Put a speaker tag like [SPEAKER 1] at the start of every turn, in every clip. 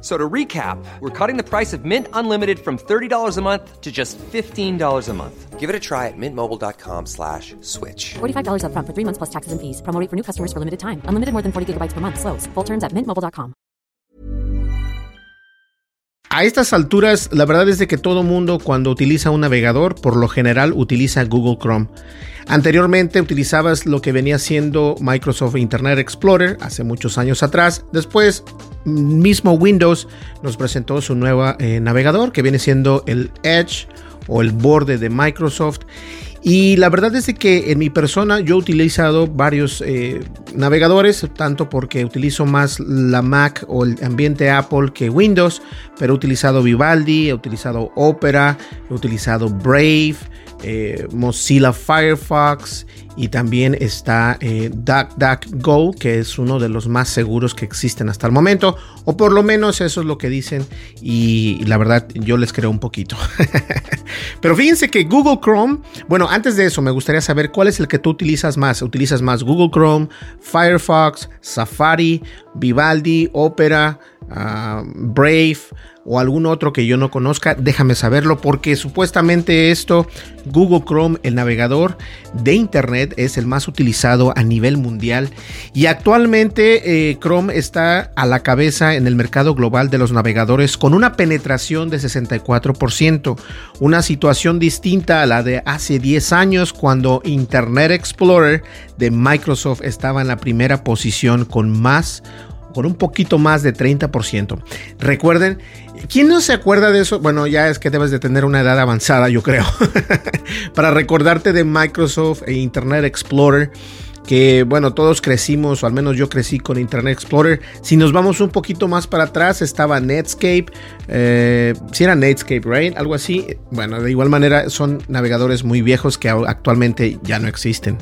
[SPEAKER 1] So to recap, we're cutting the price of Mint Unlimited from $30 a month to just $15 a month. Give it a try at mintmobile.com slash switch.
[SPEAKER 2] $45 upfront for three months plus taxes and fees. Promo rate for new customers for limited time. Unlimited more than 40 gigabytes per month. Slows. Full terms at mintmobile.com.
[SPEAKER 3] A estas alturas, la verdad es de que todo mundo cuando utiliza un navegador, por lo general utiliza Google Chrome. Anteriormente utilizabas lo que venía siendo Microsoft Internet Explorer hace muchos años atrás. Después, mismo Windows nos presentó su nuevo eh, navegador que viene siendo el Edge o el borde de Microsoft. Y la verdad es que en mi persona yo he utilizado varios eh, navegadores, tanto porque utilizo más la Mac o el ambiente Apple que Windows, pero he utilizado Vivaldi, he utilizado Opera, he utilizado Brave, eh, Mozilla Firefox y también está eh, DuckDuckGo, que es uno de los más seguros que existen hasta el momento, o por lo menos eso es lo que dicen y la verdad yo les creo un poquito. Pero fíjense que Google Chrome, bueno, antes de eso me gustaría saber cuál es el que tú utilizas más. ¿Utilizas más Google Chrome, Firefox, Safari, Vivaldi, Opera, uh, Brave? O algún otro que yo no conozca, déjame saberlo porque supuestamente esto, Google Chrome, el navegador de Internet, es el más utilizado a nivel mundial. Y actualmente eh, Chrome está a la cabeza en el mercado global de los navegadores con una penetración de 64%, una situación distinta a la de hace 10 años cuando Internet Explorer de Microsoft estaba en la primera posición con más con un poquito más de 30%. Recuerden, ¿quién no se acuerda de eso? Bueno, ya es que debes de tener una edad avanzada, yo creo, para recordarte de Microsoft e Internet Explorer que bueno, todos crecimos, o al menos yo crecí con Internet Explorer. Si nos vamos un poquito más para atrás, estaba Netscape, eh, si era Netscape, right? Algo así. Bueno, de igual manera son navegadores muy viejos que actualmente ya no existen.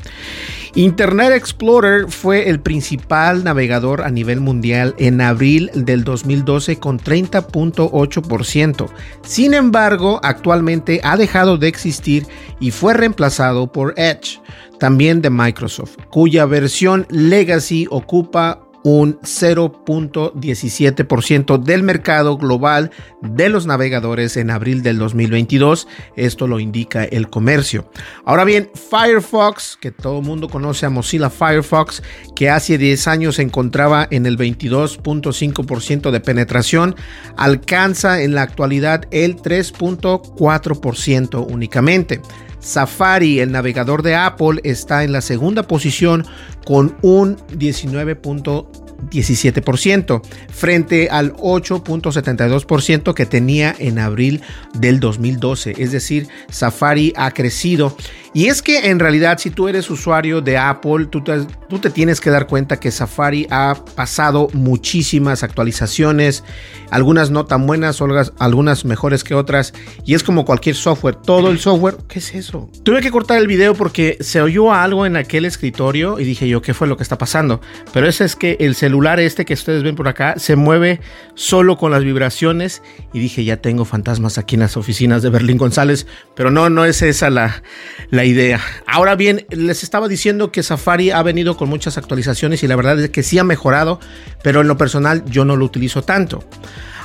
[SPEAKER 3] Internet Explorer fue el principal navegador a nivel mundial en abril del 2012 con 30.8%. Sin embargo, actualmente ha dejado de existir y fue reemplazado por Edge también de Microsoft, cuya versión Legacy ocupa un 0.17% del mercado global de los navegadores en abril del 2022. Esto lo indica el comercio. Ahora bien, Firefox, que todo el mundo conoce a Mozilla Firefox, que hace 10 años se encontraba en el 22.5% de penetración, alcanza en la actualidad el 3.4% únicamente. Safari, el navegador de Apple, está en la segunda posición con un 19.17% frente al 8.72% que tenía en abril del 2012. Es decir, Safari ha crecido. Y es que en realidad si tú eres usuario de Apple, tú te, tú te tienes que dar cuenta que Safari ha pasado muchísimas actualizaciones, algunas no tan buenas, algunas mejores que otras. Y es como cualquier software, todo el software, ¿qué es eso? Tuve que cortar el video porque se oyó algo en aquel escritorio y dije yo, ¿qué fue lo que está pasando? Pero eso es que el celular este que ustedes ven por acá se mueve solo con las vibraciones y dije, ya tengo fantasmas aquí en las oficinas de Berlín González, pero no, no es esa la, la idea. Ahora bien, les estaba diciendo que Safari ha venido con muchas actualizaciones y la verdad es que sí ha mejorado, pero en lo personal yo no lo utilizo tanto.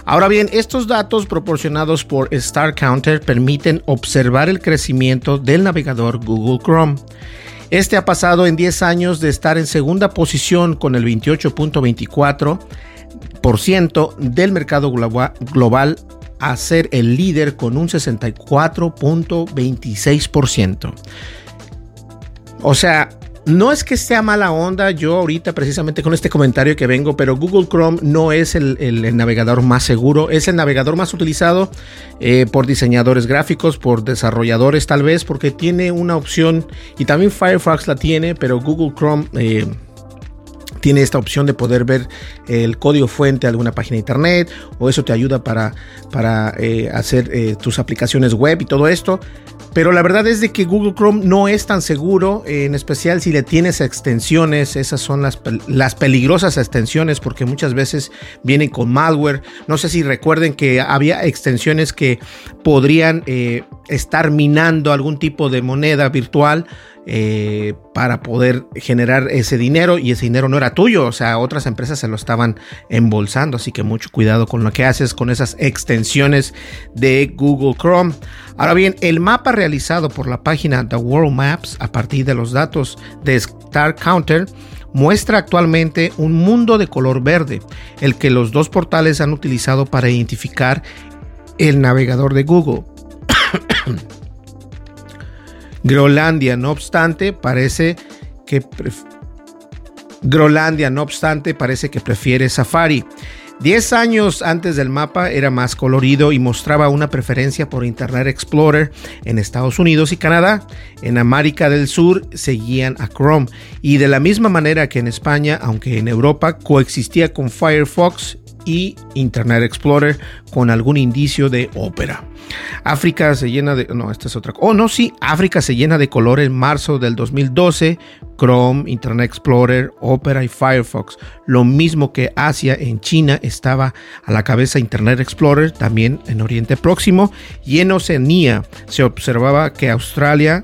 [SPEAKER 3] Ahora bien, estos datos proporcionados por Star Counter permiten observar el crecimiento del navegador Google Chrome. Este ha pasado en 10 años de estar en segunda posición con el 28.24 del mercado global a ser el líder con un 64.26%. O sea, no es que sea mala onda, yo ahorita precisamente con este comentario que vengo, pero Google Chrome no es el, navegador más seguro, es el navegador más utilizado eh, por diseñadores gráficos, por desarrolladores tal vez, porque tiene una opción y también Firefox la tiene, pero Google Chrome... Eh, tiene esta opción de poder ver el código fuente de alguna página de internet o eso te ayuda para, para eh, hacer tus aplicaciones web y todo esto. Pero la verdad es de que Google Chrome no es tan seguro, en especial si le tienes extensiones. Esas son las, las peligrosas extensiones porque muchas veces vienen con malware. No sé si recuerden que había extensiones que podrían eh, estar minando algún tipo de moneda virtual eh, para poder generar ese dinero y ese dinero no era tuyo, o sea, otras empresas se lo estaban embolsando, así que mucho cuidado con lo que haces con esas extensiones de Google Chrome. Ahora bien, el mapa realizado por la página The World Maps a partir de los datos de Star Counter muestra actualmente un mundo de color verde, el que los dos portales han utilizado para identificar el navegador de Google. Groenlandia, no obstante, parece que no obstante, parece que prefiere Safari. Diez años antes del mapa era más colorido y mostraba una preferencia por Internet Explorer en Estados Unidos y Canadá. En América del Sur seguían a Chrome y de la misma manera que en España, aunque en Europa coexistía con Firefox y Internet Explorer con algún indicio de ópera. África se llena de... No, esta es otra... Oh, no, sí, África se llena de color en marzo del 2012. Chrome, Internet Explorer, Opera y Firefox. Lo mismo que Asia en China estaba a la cabeza Internet Explorer, también en Oriente Próximo. Y en Oceanía se observaba que Australia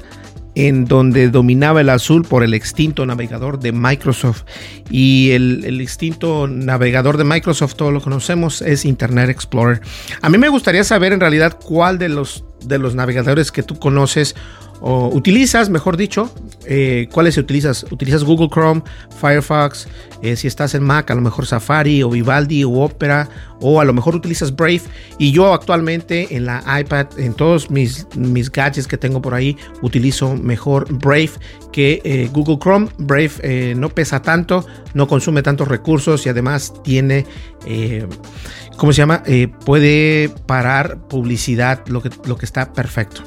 [SPEAKER 3] en donde dominaba el azul por el extinto navegador de Microsoft. Y el, extinto navegador de Microsoft, todos lo conocemos, es Internet Explorer. A mí me gustaría saber en realidad cuál de los, de los navegadores que tú conoces o utilizas, mejor dicho, eh, ¿cuáles utilizas? ¿Utilizas Google Chrome, Firefox? Eh, si estás en Mac, a lo mejor Safari o Vivaldi o Opera, o a lo mejor utilizas Brave. Y yo actualmente en la iPad, en todos mis, mis gadgets que tengo por ahí, utilizo mejor Brave que eh, Google Chrome. Brave no pesa tanto, no consume tantos recursos y además tiene ¿cómo se llama? Puede parar publicidad, lo que, lo que está perfecto.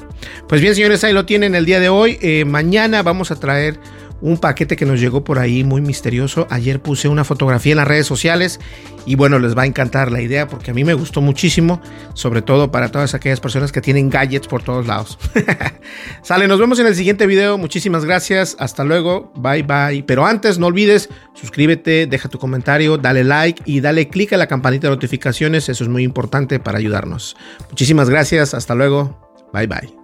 [SPEAKER 3] Pues bien, señores, ahí lo tienen el día de hoy. Eh, mañana vamos a traer un paquete que nos llegó por ahí muy misterioso. Ayer puse una fotografía en las redes sociales y bueno, les va a encantar la idea porque a mí me gustó muchísimo, sobre todo para todas aquellas personas que tienen gadgets por todos lados. Sale, nos vemos en el siguiente video. Muchísimas gracias. Hasta luego. Bye bye. Pero antes, no olvides, suscríbete, deja tu comentario, dale like y dale click a la campanita de notificaciones. Eso es muy importante para ayudarnos. Muchísimas gracias. Hasta luego. Bye bye.